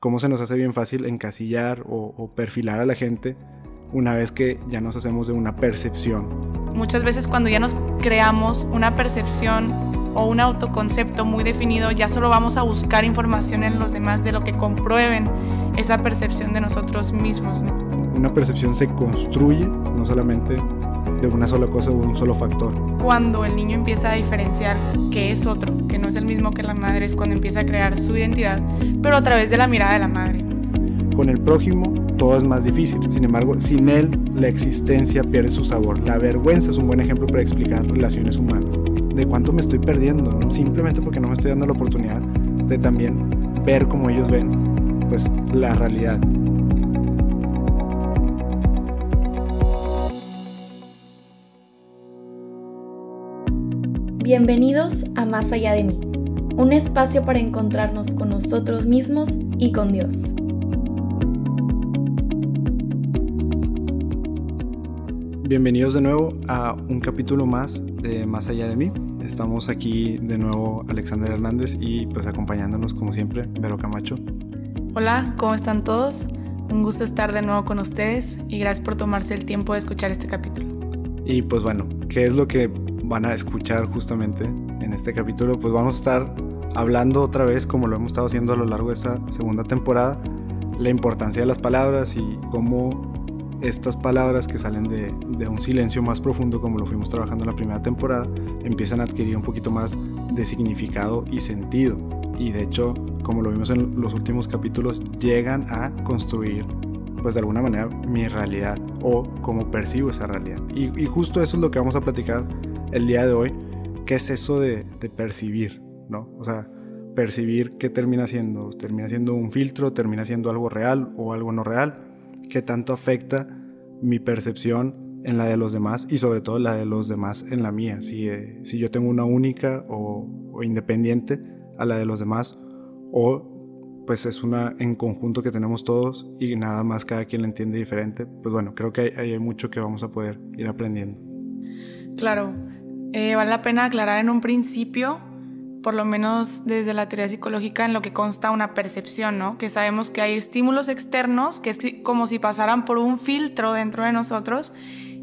cómo se nos hace bien fácil encasillar o, perfilar a la gente una vez que ya nos hacemos de una percepción. Muchas veces cuando ya nos creamos una percepción o un autoconcepto muy definido, ya solo vamos a buscar información en los demás de lo que comprueben esa percepción de nosotros mismos. Una percepción se construye no solamente de una sola cosa o un solo factor. Cuando el niño empieza a diferenciar que es otro, que no es el mismo que la madre, es cuando empieza a crear su identidad, pero a través de la mirada de la madre. Con el prójimo todo es más difícil, sin embargo, sin él la existencia pierde su sabor. La vergüenza es un buen ejemplo para explicar relaciones humanas. De cuánto me estoy perdiendo, simplemente porque no me estoy dando la oportunidad de también ver como ellos ven pues la realidad. Bienvenidos a Más allá de mí, un espacio para encontrarnos con nosotros mismos y con Dios. Bienvenidos de nuevo a un capítulo más de Más allá de mí. Estamos aquí de nuevo Alexander Hernández y pues acompañándonos como siempre Vero Camacho. Hola, ¿cómo están todos? Un gusto estar de nuevo con ustedes y gracias por tomarse el tiempo de escuchar este capítulo. Y pues bueno, ¿qué es lo que van a escuchar justamente en este capítulo, pues vamos a estar hablando otra vez, como lo hemos estado haciendo a lo largo de esta segunda temporada, la importancia de las palabras y cómo estas palabras que salen de, de, un silencio más profundo, como lo fuimos trabajando en la primera temporada, empiezan a adquirir un poquito más de significado y sentido. Y de hecho, como lo vimos en los últimos capítulos, llegan a construir, pues de alguna manera, mi realidad o cómo percibo esa realidad. Y, y justo eso es lo que vamos a platicar el día de hoy, ¿qué es eso de, percibir? ¿no? O sea, percibir qué termina siendo, termina siendo un filtro, termina siendo algo real o algo no real, qué tanto afecta mi percepción en la de los demás y sobre todo la de los demás en la mía, si, eh, si yo tengo una única o, independiente a la de los demás o pues es una en conjunto que tenemos todos y nada más cada quien la entiende diferente, pues bueno, creo que hay, hay mucho que vamos a poder ir aprendiendo. Claro, eh, vale la pena aclarar en un principio, por lo menos desde la teoría psicológica, en lo que consta una percepción, ¿no? Que sabemos que hay estímulos externos que es como si pasaran por un filtro dentro de nosotros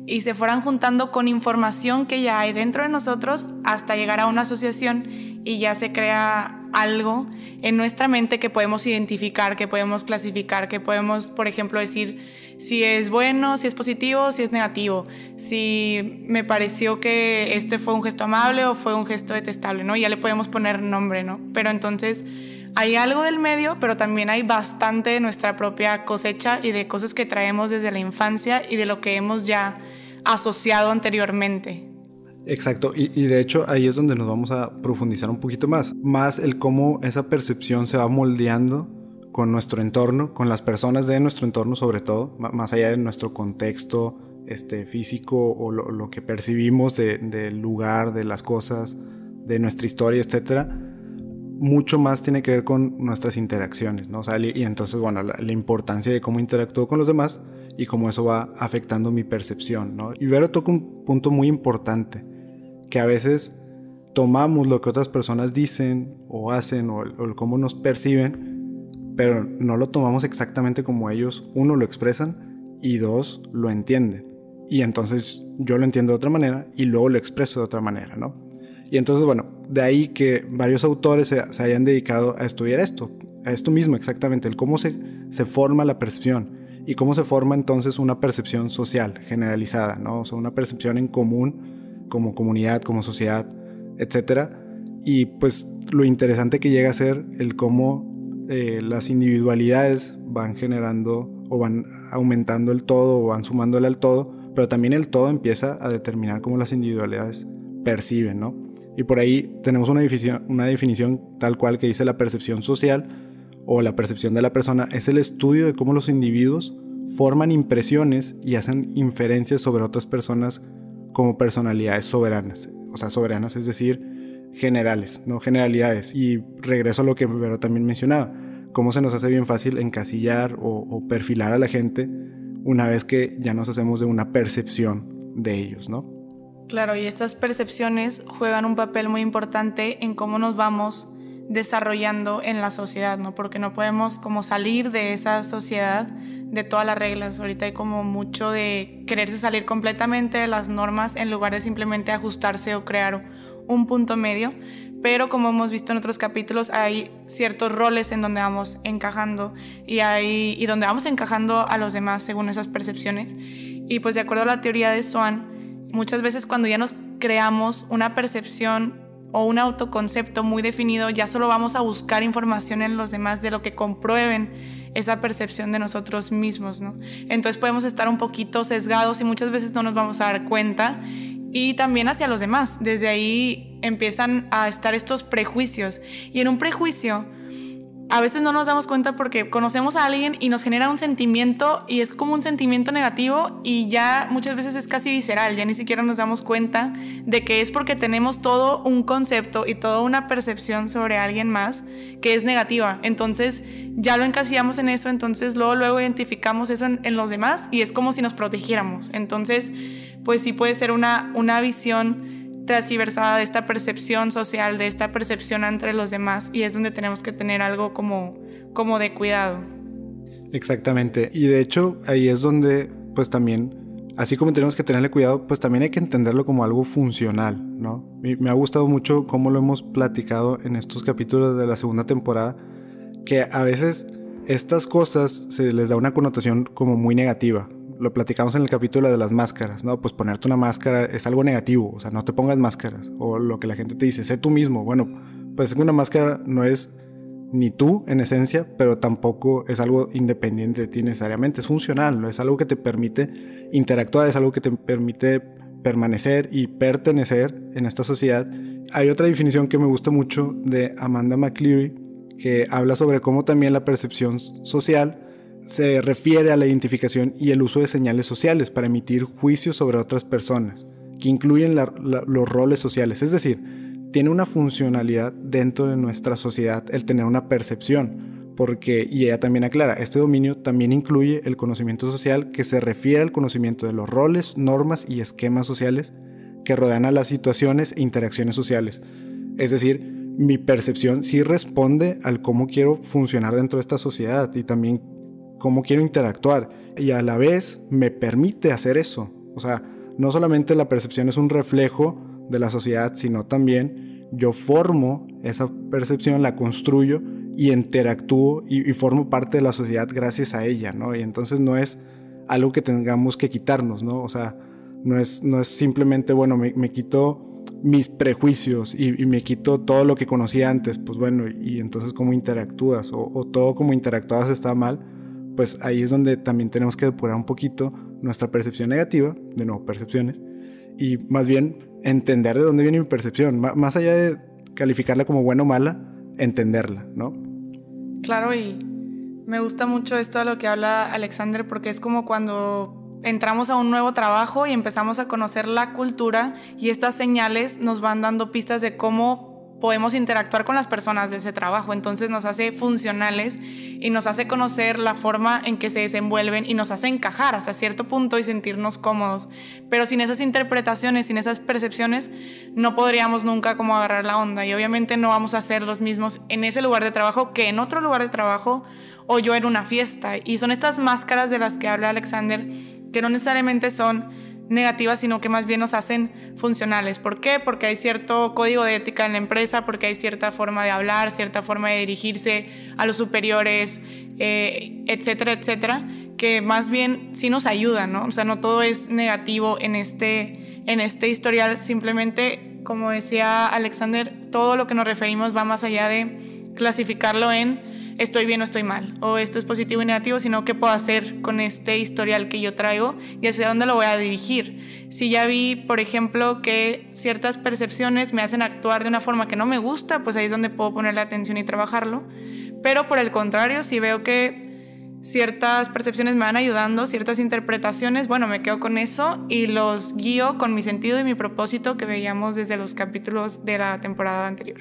y se fueran juntando con información que ya hay dentro de nosotros hasta llegar a una asociación y ya se crea algo en nuestra mente que podemos identificar, que podemos clasificar, que podemos, por ejemplo, decir si es bueno, si es positivo, si es negativo, si me pareció que este fue un gesto amable o fue un gesto detestable, ¿no? Ya le podemos poner nombre, ¿no? Pero entonces hay algo del medio, pero también hay bastante de nuestra propia cosecha y de cosas que traemos desde la infancia y de lo que hemos ya asociado anteriormente. Exacto, y, de hecho ahí es donde nos vamos a profundizar un poquito más, más el cómo esa percepción se va moldeando con nuestro entorno, con las personas de nuestro entorno sobre todo, más allá de nuestro contexto este, físico o lo, que percibimos del lugar, de las cosas, de nuestra historia, etcétera, mucho más tiene que ver con nuestras interacciones, ¿no? y entonces, bueno, la, la importancia de cómo interactúo con los demás y cómo eso va afectando mi percepción, ¿no? Y Vero toca un punto muy importante, que a veces tomamos lo que otras personas dicen o hacen o, cómo nos perciben, pero no lo tomamos exactamente como ellos, uno, lo expresan y dos, lo entienden. Y entonces yo lo entiendo de otra manera y luego lo expreso de otra manera, ¿no? Y entonces, bueno, de ahí que varios autores se, hayan dedicado a estudiar esto, a esto mismo exactamente, el cómo se, se forma la percepción y cómo se forma entonces una percepción social generalizada, ¿no? O sea, una percepción en común como comunidad, como sociedad, etc. Y pues lo interesante que llega a ser el cómo eh, las individualidades van generando o van aumentando el todo o van sumándole al todo, pero también el todo empieza a determinar cómo las individualidades perciben, ¿no? Y por ahí tenemos una definición, una definición tal cual que dice la percepción social, o la percepción de la persona es el estudio de cómo los individuos forman impresiones y hacen inferencias sobre otras personas como personalidades soberanas. O sea, soberanas es decir, generales, no generalidades. Y regreso a lo que Vero también mencionaba, cómo se nos hace bien fácil encasillar o, o perfilar a la gente una vez que ya nos hacemos de una percepción de ellos, ¿no? Claro, y estas percepciones juegan un papel muy importante en cómo nos vamos desarrollando en la sociedad, ¿no? Porque no podemos como salir de esa sociedad de todas las reglas. Ahorita hay como mucho de quererse salir completamente de las normas en lugar de simplemente ajustarse o crear un punto medio. Pero como hemos visto en otros capítulos, hay ciertos roles en donde vamos encajando y, hay, y donde vamos encajando a los demás según esas percepciones. Y pues de acuerdo a la teoría de Swan, muchas veces cuando ya nos creamos una percepción o un autoconcepto muy definido, ya solo vamos a buscar información en los demás de lo que comprueben esa percepción de nosotros mismos, ¿no? Entonces podemos estar un poquito sesgados y muchas veces no nos vamos a dar cuenta y también hacia los demás. Desde ahí empiezan a estar estos prejuicios y en un prejuicio a veces no nos damos cuenta porque conocemos a alguien y nos genera un sentimiento y es como un sentimiento negativo y ya muchas veces es casi visceral, ya ni siquiera nos damos cuenta de que es porque tenemos todo un concepto y toda una percepción sobre alguien más que es negativa. Entonces ya lo encasillamos en eso, entonces luego, luego identificamos eso en, los demás y es como si nos protegiéramos. Entonces, pues sí puede ser una, una visión transversada de esta percepción social, de esta percepción entre los demás y es donde tenemos que tener algo como, como de cuidado. Exactamente, y de hecho ahí es donde pues también, así como tenemos que tenerle cuidado, pues también hay que entenderlo como algo funcional, ¿no? me ha gustado mucho cómo lo hemos platicado en estos capítulos de la segunda temporada, que a veces estas cosas se les da una connotación como muy negativa, lo platicamos en el capítulo de las máscaras, ¿no? Pues ponerte una máscara es algo negativo, o sea, no te pongas máscaras. O lo que la gente te dice, sé tú mismo. Bueno, pues una máscara no es ni tú en esencia, pero tampoco es algo independiente de ti necesariamente, es funcional, ¿no? es algo que te permite interactuar, es algo que te permite permanecer y pertenecer en esta sociedad. Hay otra definición que me gusta mucho de Amanda McCleary, que habla sobre cómo también la percepción social se refiere a la identificación y el uso de señales sociales para emitir juicios sobre otras personas, que incluyen los roles sociales. Es decir, tiene una funcionalidad dentro de nuestra sociedad el tener una percepción, porque, y ella también aclara, este dominio también incluye el conocimiento social que se refiere al conocimiento de los roles, normas y esquemas sociales que rodean a las situaciones e interacciones sociales. Es decir, mi percepción sí responde al cómo quiero funcionar dentro de esta sociedad y también cómo quiero interactuar y a la vez me permite hacer eso. O sea, no solamente la percepción es un reflejo de la sociedad, sino también yo formo esa percepción, la construyo y interactúo y, formo parte de la sociedad gracias a ella, ¿no? Y entonces no es algo que tengamos que quitarnos, ¿no? O sea, no es, no es simplemente, bueno, me, quito mis prejuicios y, me quito todo lo que conocía antes, pues bueno, y, entonces cómo interactúas o, o todo como interactuabas está mal, pues ahí es donde también tenemos que depurar un poquito nuestra percepción negativa, de nuevo, percepciones, y más bien entender de dónde viene mi percepción, más allá de calificarla como buena o mala, entenderla, ¿no? Claro, y me gusta mucho esto de lo que habla Alexander, porque es como cuando entramos a un nuevo trabajo y empezamos a conocer la cultura y estas señales nos van dando pistas de cómo podemos interactuar con las personas de ese trabajo. Entonces nos hace funcionales y nos hace conocer la forma en que se desenvuelven y nos hace encajar hasta cierto punto y sentirnos cómodos. Pero sin esas interpretaciones, sin esas percepciones, no podríamos nunca como agarrar la onda y obviamente no vamos a ser los mismos en ese lugar de trabajo que en otro lugar de trabajo o yo en una fiesta. Y son estas máscaras de las que habla Alexander que no necesariamente son negativas, sino que más bien nos hacen funcionales. ¿Por qué? Porque hay cierto código de ética en la empresa, porque hay cierta forma de hablar, cierta forma de dirigirse a los superiores, eh, etcétera, etcétera, que más bien sí nos ayuda, ¿no? O sea, no todo es negativo en este, en este historial, simplemente, como decía Alexander, todo lo que nos referimos va más allá de clasificarlo en estoy bien o estoy mal, o esto es positivo y negativo, sino qué puedo hacer con este historial que yo traigo y hacia dónde lo voy a dirigir. Si ya vi, por ejemplo, que ciertas percepciones me hacen actuar de una forma que no me gusta, pues ahí es donde puedo ponerle atención y trabajarlo. Pero por el contrario, si veo que ciertas percepciones me van ayudando, ciertas interpretaciones, bueno, me quedo con eso y los guío con mi sentido y mi propósito que veíamos desde los capítulos de la temporada anterior.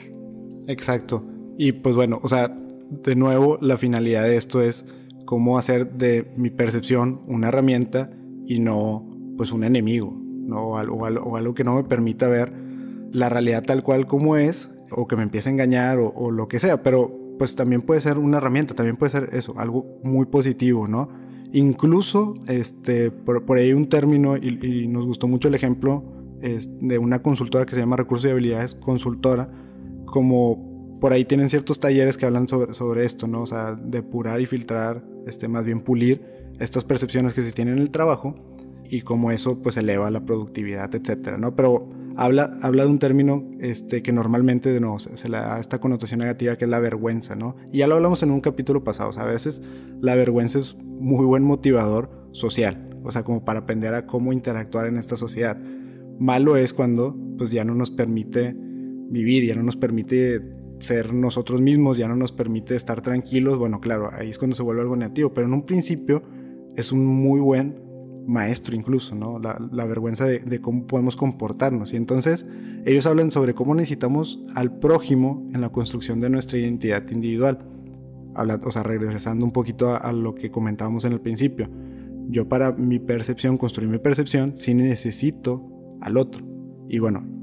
Exacto. Y pues bueno, o sea, de nuevo, la finalidad de esto es cómo hacer de mi percepción una herramienta y no pues un enemigo, ¿no? o, algo, o algo que no me permita ver la realidad tal cual como es o que me empiece a engañar o, lo que sea, pero pues también puede ser una herramienta, también puede ser eso, algo muy positivo, ¿no? Incluso, este, por, por ahí un término, y, nos gustó mucho el ejemplo de una consultora que se llama Recursos y Habilidades Consultora, como por ahí tienen ciertos talleres que hablan sobre, sobre esto, ¿no? O sea, depurar y filtrar, este, más bien pulir estas percepciones que se tienen en el trabajo y como eso pues eleva la productividad, etcétera, ¿no? Pero habla, habla de un término este, que normalmente de se, le da esta connotación negativa que es la vergüenza, ¿no? Y ya lo hablamos en un capítulo pasado, o sea, a veces la vergüenza es muy buen motivador social, o sea, como para aprender a cómo interactuar en esta sociedad. Malo es cuando pues ya no nos permite vivir, ya no nos permite ser nosotros mismos, ya no nos permite estar tranquilos, bueno, claro, ahí es cuando se vuelve algo negativo, pero en un principio es un muy buen maestro incluso, ¿no? La, vergüenza de, cómo podemos comportarnos. Y entonces ellos hablan sobre cómo necesitamos al prójimo en la construcción de nuestra identidad individual. Habla, o sea, regresando un poquito a, lo que comentábamos en el principio. Yo para mi percepción, construir mi percepción, sí necesito al otro. Y bueno,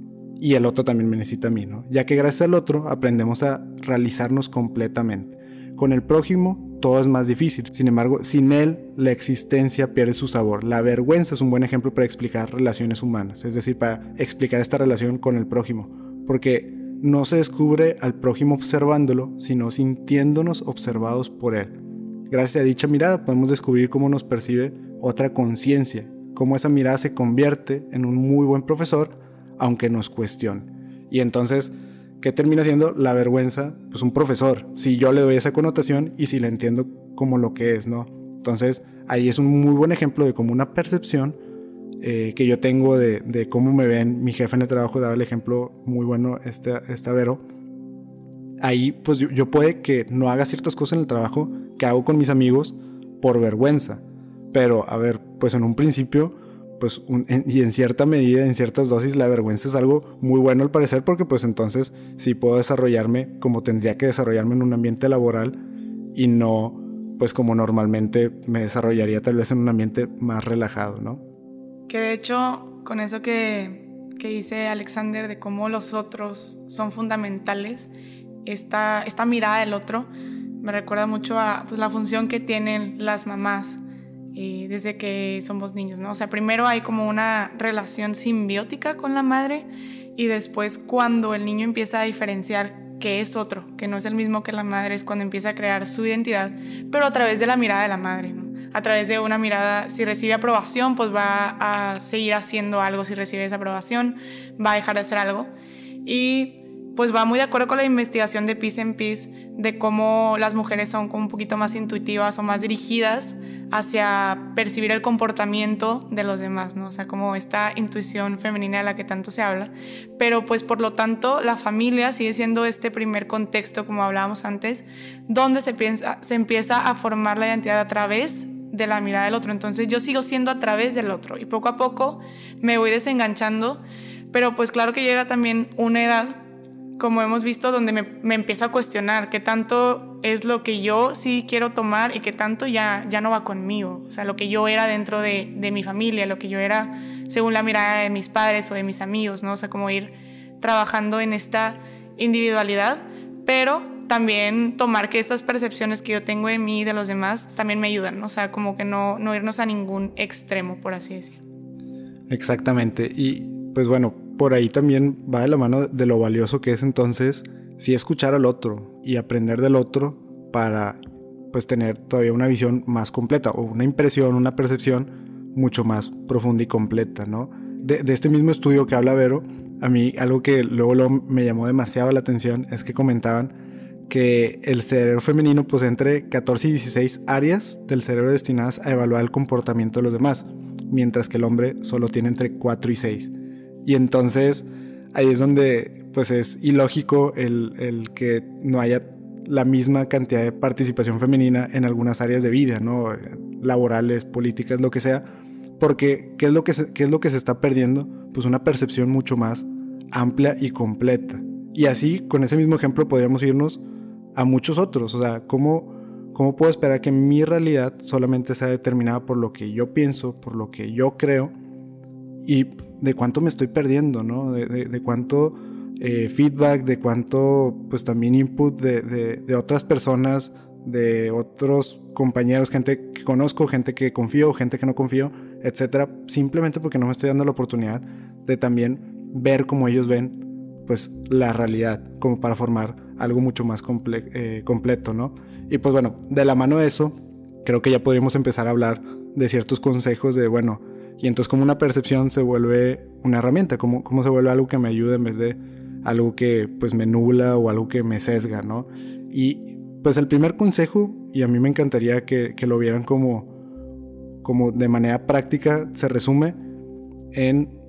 y el otro también me necesita a mí, ¿no? Ya que gracias al otro aprendemos a realizarnos completamente. Con el prójimo todo es más difícil. Sin embargo, sin él, la existencia pierde su sabor. La vergüenza es un buen ejemplo para explicar relaciones humanas, es decir, para explicar esta relación con el prójimo. Porque no se descubre al prójimo observándolo, sino sintiéndonos observados por él. Gracias a dicha mirada podemos descubrir cómo nos percibe otra conciencia, cómo esa mirada se convierte en un muy buen profesor, aunque nos cuestione. Y entonces ¿Qué termina siendo la vergüenza? Pues un profesor, si yo le doy esa connotación y si la entiendo como lo que es, ¿no? Entonces ahí es un muy buen ejemplo de como una percepción eh, que yo tengo de, cómo me ven mi jefe en el trabajo, daba el ejemplo muy bueno este, este Vero. Ahí pues yo, yo puede que no haga ciertas cosas en el trabajo que hago con mis amigos por vergüenza. Pero a ver, pues en un principio pues y en cierta medida, en ciertas dosis, la vergüenza es algo muy bueno al parecer porque pues entonces sí puedo desarrollarme como tendría que desarrollarme en un ambiente laboral y no pues como normalmente me desarrollaría tal vez en un ambiente más relajado, ¿no? Que de hecho con eso que, que dice Alexander de cómo los otros son fundamentales, esta, esta mirada del otro me recuerda mucho a pues, la función que tienen las mamás eh, desde que somos niños, ¿no? O sea, primero hay como una relación simbiótica con la madre y después cuando el niño empieza a diferenciar que es otro, que no es el mismo que la madre, es cuando empieza a crear su identidad, pero a través de la mirada de la madre. A través de una mirada, si recibe aprobación, pues va a seguir haciendo algo, si recibe esa aprobación, va a dejar de hacer algo. Y pues va muy de acuerdo con la investigación de Peace and Peace de cómo las mujeres son como un poquito más intuitivas o más dirigidas hacia percibir el comportamiento de los demás, ¿no? O sea, como esta intuición femenina de la que tanto se habla. Pero pues por lo tanto la familia sigue siendo este primer contexto, como hablábamos antes, donde se, piensa, se empieza a formar la identidad a través de la mirada del otro. Entonces yo sigo siendo a través del otro y poco a poco me voy desenganchando, pero pues claro que llega también una edad como hemos visto, donde me, me, a cuestionar qué tanto es lo que yo sí quiero tomar y qué tanto ya, ya no va conmigo. O sea, lo que yo era dentro de, de, mi familia, lo que yo era según la mirada de mis padres o de mis amigos, ¿no? O sea, como ir trabajando en esta individualidad, pero también tomar que estas percepciones que yo tengo de mí y de los demás también me ayudan, ¿no? o sea, como que no, no irnos a ningún extremo, por así decirlo. Exactamente, y pues bueno, por ahí también va de la mano de lo valioso que es entonces sí escuchar al otro y aprender del otro para pues tener todavía una visión más completa o una impresión, una percepción mucho más profunda y completa, ¿no? De, este mismo estudio que habla Vero, a mí algo que luego, me llamó demasiado la atención es que comentaban que el cerebro femenino posee entre 14 y 16 áreas del cerebro destinadas a evaluar el comportamiento de los demás, mientras que el hombre solo tiene entre 4 y 6. Y entonces ahí es donde pues es ilógico el, que no haya la misma cantidad de participación femenina en algunas áreas de vida, ¿no? Laborales, políticas, lo que sea. Porque, ¿qué es lo que se, qué es lo que se está perdiendo? Pues una percepción mucho más amplia y completa. Y así, con ese mismo ejemplo, podríamos irnos a muchos otros. O sea, ¿cómo, ¿cómo puedo esperar que mi realidad solamente sea determinada por lo que yo pienso, por lo que yo creo? Y de cuánto me estoy perdiendo, ¿no? De, cuánto eh, feedback, de cuánto pues también input de, de, otras personas, de otros compañeros, gente que conozco, gente que confío, gente que no confío, etcétera, simplemente porque no me estoy dando la oportunidad de también ver cómo ellos ven pues la realidad, como para formar algo mucho más eh, completo, ¿no? Y pues bueno, de la mano de eso, creo que ya podríamos empezar a hablar de ciertos consejos de, bueno, y entonces como una percepción se vuelve una herramienta, como, como se vuelve algo que me ayuda en vez de algo que pues me nubla o algo que me sesga, ¿no? Y pues el primer consejo, y a mí me encantaría que, que lo vieran como, como de manera práctica, se resume en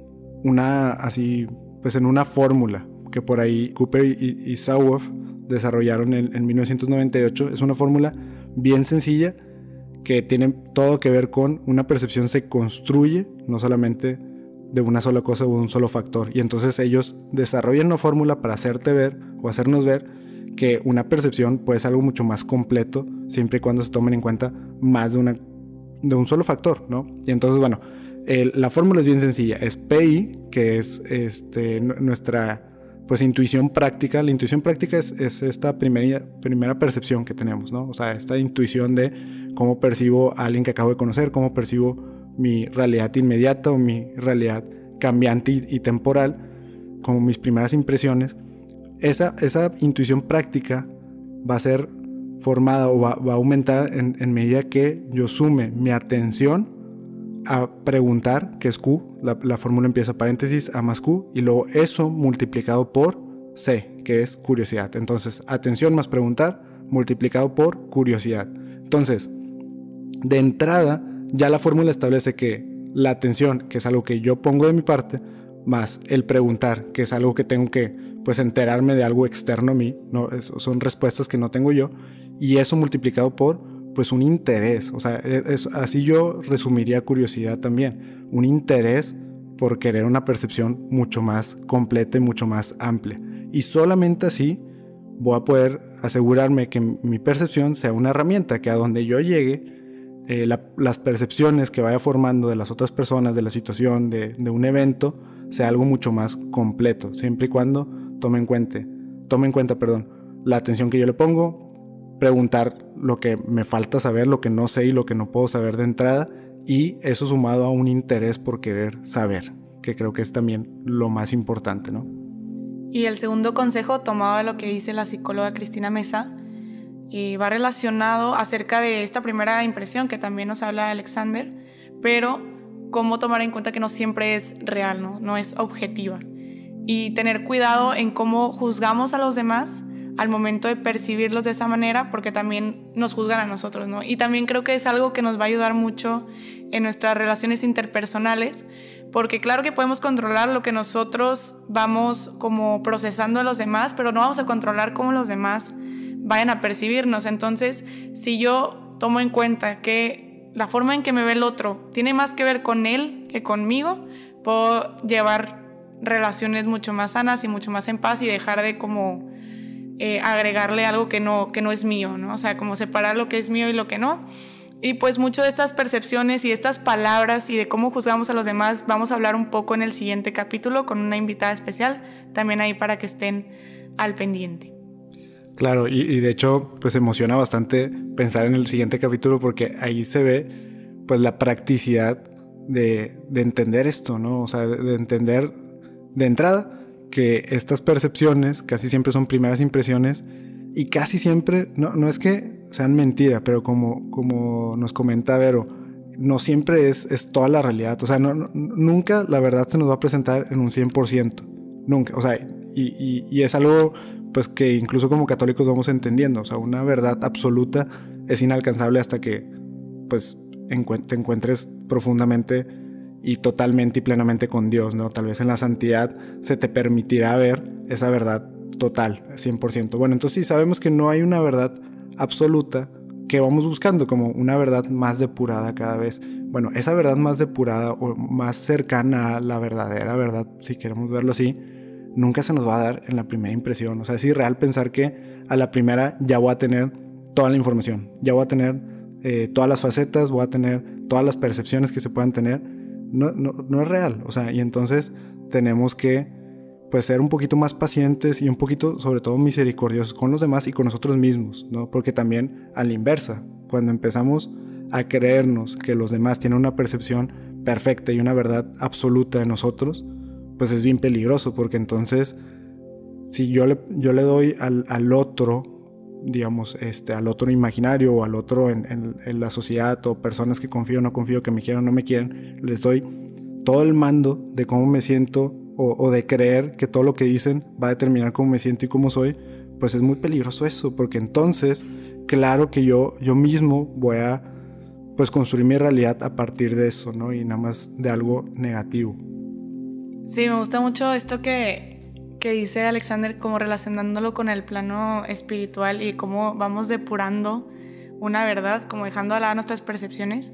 una, así, pues en una fórmula que por ahí Cooper y, y desarrollaron en, en 1998. Es una fórmula bien sencilla que tiene todo que ver con una percepción se construye, no solamente de una sola cosa o un solo factor. Y entonces ellos desarrollan una fórmula para hacerte ver o hacernos ver que una percepción puede ser algo mucho más completo siempre y cuando se tomen en cuenta más de, una, de un solo factor, ¿no? Y entonces, bueno, la fórmula es bien sencilla. Es PI, que es este, nuestra pues intuición práctica. La intuición práctica es, es, esta primera, primera percepción que tenemos, ¿no? O sea, esta intuición de cómo percibo a alguien que acabo de conocer, cómo percibo mi realidad inmediata o mi realidad cambiante y, temporal, como mis primeras impresiones, esa, esa intuición práctica va a ser formada o va, a aumentar en, medida que yo sume mi atención a preguntar, que es Q, la, la fórmula empieza paréntesis A más Q, y luego eso multiplicado por C, que es curiosidad. Entonces, atención más preguntar multiplicado por curiosidad. Entonces, de entrada, ya la fórmula establece que la atención, que es algo que yo pongo de mi parte, más el preguntar, que es algo que tengo que pues enterarme de algo externo a mí, no son respuestas que no tengo yo y eso multiplicado por pues un interés, o sea, e, es, así yo resumiría curiosidad también, un interés por querer una percepción mucho más completa y mucho más amplia. Y solamente así voy a poder asegurarme que mi percepción sea una herramienta que a donde yo llegue eh, las percepciones que vaya formando de las otras personas, de la situación, de, un evento, sea algo mucho más completo, siempre y cuando tome en cuenta, tome en cuenta, perdón, la atención que yo le pongo, preguntar lo que me falta saber, lo que no sé y lo que no puedo saber de entrada, y eso sumado a un interés por querer saber, que creo que es también lo más importante, ¿no? Y el segundo consejo, tomado de lo que dice la psicóloga Cristina Mesa, va relacionado acerca de esta primera impresión que también nos habla Alexander, pero cómo tomar en cuenta que no siempre es real, no, no es objetiva. Y tener cuidado en cómo juzgamos a los demás al momento de percibirlos de esa manera, porque también nos juzgan a nosotros, ¿no? Y también creo que es algo que nos va a ayudar mucho en nuestras relaciones interpersonales, porque claro que podemos controlar lo que nosotros vamos como procesando a los demás, pero no vamos a controlar cómo los demás vayan a percibirnos. Entonces, si yo tomo en cuenta que la forma en que me ve el otro tiene más que ver con él que conmigo, puedo llevar relaciones mucho más sanas y mucho más en paz y dejar de como eh, agregarle algo que no, que no es mío, ¿no? O sea, como separar lo que es mío y lo que no. Y pues mucho de estas percepciones y estas palabras y de cómo juzgamos a los demás vamos a hablar un poco en el siguiente capítulo con una invitada especial, también ahí para que estén al pendiente. Claro, y, de hecho, pues emociona bastante pensar en el siguiente capítulo porque ahí se ve, pues, la practicidad de, entender esto, ¿no? O sea, de, entender de entrada que estas percepciones casi siempre son primeras impresiones y casi siempre, no, no es que sean mentira, pero como, como nos comenta Vero, no siempre es, es toda la realidad. O sea, no, nunca la verdad se nos va a presentar en un 100%. Nunca. O sea, y, y es algo pues que incluso como católicos vamos entendiendo. O sea, una verdad absoluta es inalcanzable hasta que pues te encuentres profundamente y totalmente y plenamente con Dios, ¿no? Tal vez en la santidad se te permitirá ver esa verdad total, 100%. Bueno, entonces sí sabemos que no hay una verdad absoluta que vamos buscando como una verdad más depurada cada vez. Bueno, esa verdad más depurada o más cercana a la verdadera verdad, si queremos verlo así, nunca se nos va a dar en la primera impresión. O sea, es irreal pensar que a la primera ya voy a tener toda la información, ya voy a tener eh, todas las facetas, voy a tener todas las percepciones que se puedan tener. No, no, no, es real. O sea, y entonces tenemos que pues ser un poquito más pacientes y un poquito, sobre todo, misericordiosos con los demás y con nosotros mismos, ¿no? Porque también a la inversa, cuando empezamos a creernos que los demás tienen una percepción perfecta y una verdad absoluta de nosotros, pues es bien peligroso, porque entonces, si yo le, yo le doy al, al otro, digamos, este, al otro imaginario o al otro en, en, la sociedad o personas que confío o no confío, que me quieren o no me quieren, les doy todo el mando de cómo me siento o, o, de creer que todo lo que dicen va a determinar cómo me siento y cómo soy, pues es muy peligroso eso, porque entonces, claro que yo, yo mismo voy a pues construir mi realidad a partir de eso, ¿no? Y nada más de algo negativo. Sí, me gusta mucho esto que, que dice Alexander, como relacionándolo con el plano espiritual y cómo vamos depurando una verdad, como dejando a lado nuestras percepciones.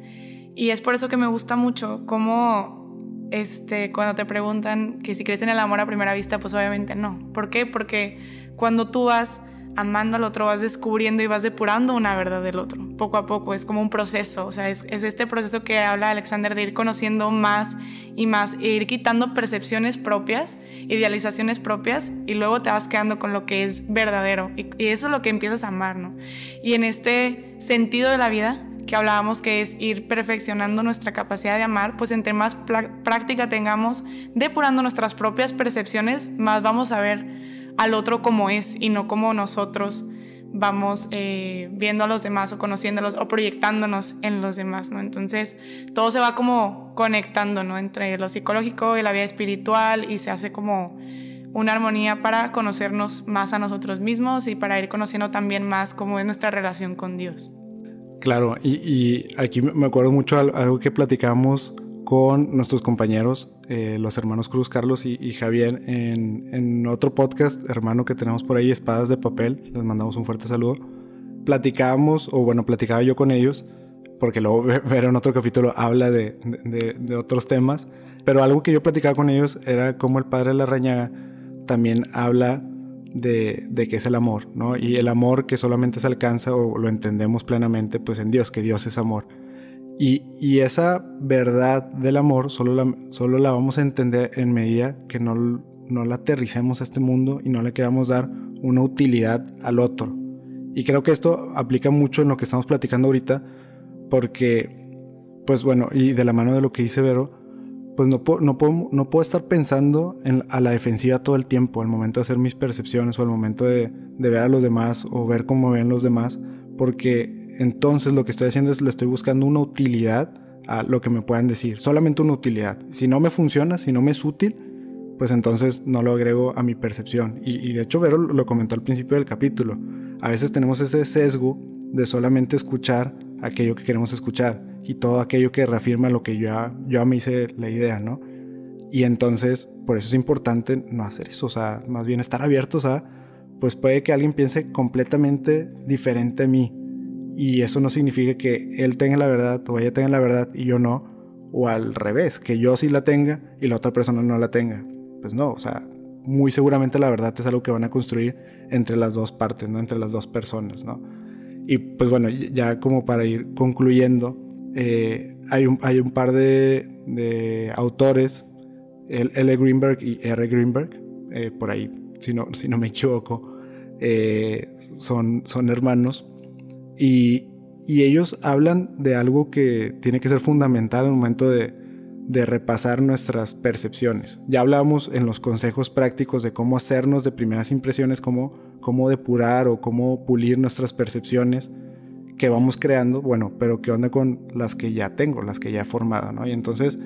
Y es por eso que me gusta mucho cómo este, cuando te preguntan que si crees en el amor a primera vista, pues obviamente no. ¿Por qué? Porque cuando tú vas amando al otro, vas descubriendo y vas depurando una verdad del otro, poco a poco, es como un proceso, o sea, es, este proceso que habla Alexander de ir conociendo más y más, e ir quitando percepciones propias, idealizaciones propias, y luego te vas quedando con lo que es verdadero, y, eso es lo que empiezas a amar, ¿no? Y en este sentido de la vida, que hablábamos que es ir perfeccionando nuestra capacidad de amar, pues entre más práctica tengamos depurando nuestras propias percepciones, más vamos a ver al otro como es y no como nosotros vamos eh, viendo a los demás o conociéndolos o proyectándonos en los demás, ¿no? Entonces todo se va como conectando, ¿no? Entre lo psicológico y la vida espiritual y se hace como una armonía para conocernos más a nosotros mismos y para ir conociendo también más cómo es nuestra relación con Dios. Claro, y, y aquí me acuerdo mucho algo que platicamos con nuestros compañeros, eh, los hermanos Cruz Carlos y, Javier, en, otro podcast, hermano que tenemos por ahí, Espadas de Papel. Les mandamos un fuerte saludo. Platicábamos, o bueno, platicaba yo con ellos, porque luego ver en otro capítulo habla de, de, otros temas. Pero algo que yo platicaba con ellos era cómo el padre de la rañaga también habla de, de qué es el amor, ¿no? Y el amor que solamente se alcanza o lo entendemos plenamente, pues en Dios, que Dios es amor. Y, esa verdad del amor solo la, solo la vamos a entender en medida que no, no la aterricemos a este mundo y no le queramos dar una utilidad al otro. Y creo que esto aplica mucho en lo que estamos platicando ahorita, porque, pues bueno, y de la mano de lo que dice Vero, pues no puedo, no puedo, no puedo estar pensando en, a la defensiva todo el tiempo, al momento de hacer mis percepciones o al momento de, de ver a los demás o ver cómo ven los demás, porque entonces lo que estoy haciendo es le estoy buscando una utilidad a lo que me puedan decir, solamente una utilidad. Si no me funciona, si no me es útil, pues entonces no lo agrego a mi percepción. Y, de hecho Vero lo comentó al principio del capítulo. A veces tenemos ese sesgo de solamente escuchar aquello que queremos escuchar y todo aquello que reafirma lo que yo ya, me hice la idea, ¿no? Y entonces, por eso es importante no hacer eso, o sea, más bien estar abiertos a, pues puede que alguien piense completamente diferente a mí, y eso no significa que él tenga la verdad o ella tenga la verdad y yo no, o al revés, que yo sí la tenga y la otra persona no la tenga. Pues no, o sea, muy seguramente la verdad es algo que van a construir entre las dos partes, ¿no? Entre las dos personas, ¿no? Y pues bueno, ya como para ir concluyendo, eh, hay, un, hay un par de, autores, L. Greenberg y R. Greenberg, eh, por ahí, si no, si no me equivoco, eh, son, son hermanos y, ellos hablan de algo que tiene que ser fundamental al momento de, repasar nuestras percepciones. Ya hablamos en los consejos prácticos de cómo hacernos de primeras impresiones, cómo, cómo depurar o cómo pulir nuestras percepciones que vamos creando, bueno, pero qué onda con las que ya tengo, las que ya he formado, ¿no? Y entonces,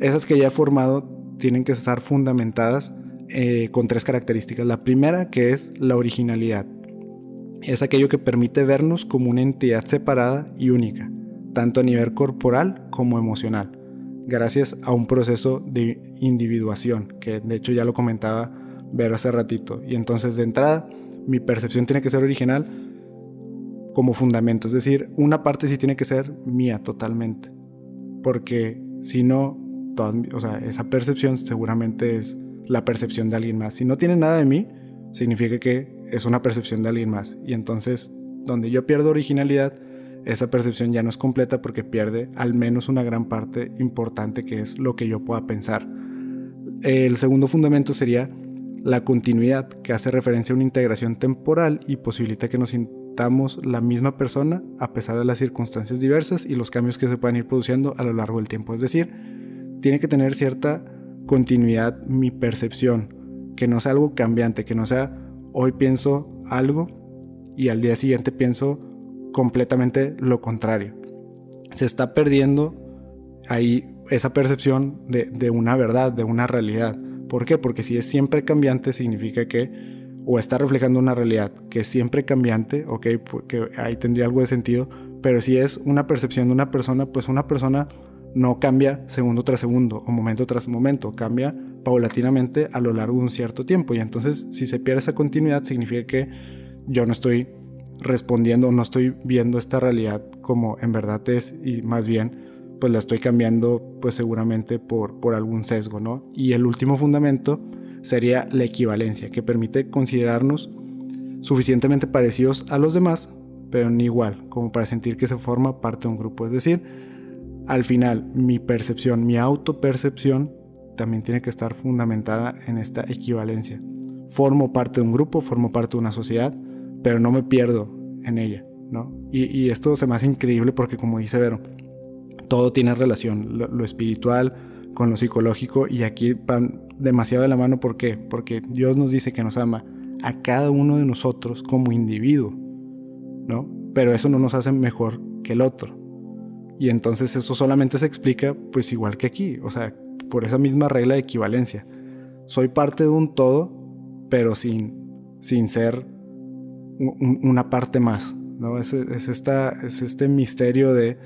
esas que ya he formado tienen que estar fundamentadas eh, con tres características. La primera, que es la originalidad es aquello que permite vernos como una entidad separada y única, tanto a nivel corporal como emocional, gracias a un proceso de individuación, que de hecho ya lo comentaba ver hace ratito. Y entonces de entrada, mi percepción tiene que ser original como fundamento, es decir, una parte sí tiene que ser mía totalmente, porque si no, o sea, esa percepción seguramente es la percepción de alguien más. Si no tiene nada de mí, significa que es una percepción de alguien más. Y entonces, donde yo pierdo originalidad, esa percepción ya no es completa porque pierde al menos una gran parte importante que es lo que yo pueda pensar. El segundo fundamento sería La continuidad, que hace referencia a una integración temporal y posibilita que nos sintamos la misma persona a pesar de las circunstancias diversas y los cambios que se pueden ir produciendo a lo largo del tiempo. Es decir, tiene que tener cierta continuidad mi percepción, que no sea algo cambiante, que no sea hoy pienso algo y al día siguiente pienso completamente lo contrario. Se está perdiendo ahí esa percepción de, una verdad, de una realidad. ¿Por qué? Porque si es siempre cambiante significa que o está reflejando una realidad que es siempre cambiante, ok, que ahí tendría algo de sentido, pero si es una percepción de una persona, pues una persona no cambia segundo tras segundo o momento tras momento, cambia paulatinamente a lo largo de un cierto tiempo. Y entonces si se pierde esa continuidad significa que yo no estoy respondiendo, no estoy viendo esta realidad como en verdad es y más bien pues la estoy cambiando pues seguramente por, por algún sesgo, ¿no? Y el último fundamento sería la equivalencia, que permite considerarnos suficientemente parecidos a los demás, pero no igual, como para sentir que se forma parte de un grupo. Es decir, al final mi percepción, mi autopercepción también tiene que estar fundamentada en esta equivalencia. Formo parte de un grupo, formo parte de una sociedad, pero no me pierdo en ella, ¿no? Y, esto se me hace increíble porque como dice Vero, todo tiene relación, lo, espiritual con lo psicológico y aquí van demasiado de la mano, ¿por qué? Porque Dios nos dice que nos ama a cada uno de nosotros como individuo, ¿no? Pero eso no nos hace mejor que el otro. Y entonces eso solamente se explica pues igual que aquí, o sea, por esa misma regla de equivalencia. Soy parte de un todo, pero sin, sin ser una parte más. ¿no? Es, esta, es este misterio de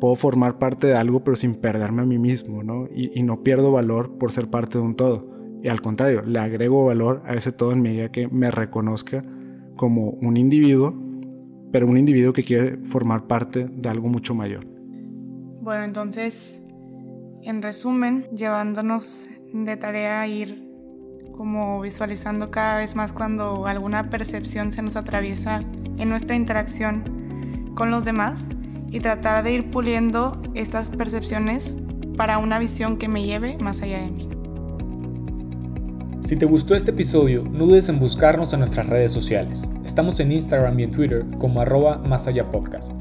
puedo formar parte de algo pero sin perderme a mí mismo, ¿no? Y, y, no pierdo valor por ser parte de un todo. Y al contrario, le agrego valor a ese todo en medida que me reconozca como un individuo, pero un individuo que quiere formar parte de algo mucho mayor. Bueno, entonces, en resumen, llevándonos de tarea a ir como visualizando cada vez más cuando alguna percepción se nos atraviesa en nuestra interacción con los demás y tratar de ir puliendo estas percepciones para una visión que me lleve más allá de mí. Si te gustó este episodio, no dudes en buscarnos en nuestras redes sociales. Estamos en Instagram y en Twitter como arroba más allá podcast.